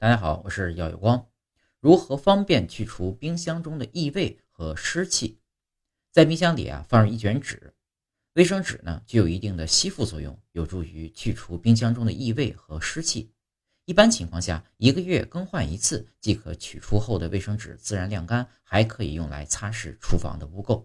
大家好，我是耀有光。如何方便去除冰箱中的异味和湿气？在冰箱里啊放入一卷纸，卫生纸呢具有一定的吸附作用，有助于去除冰箱中的异味和湿气。一般情况下，一个月更换一次即可取出后的卫生纸自然晾干，还可以用来擦拭厨房的污垢。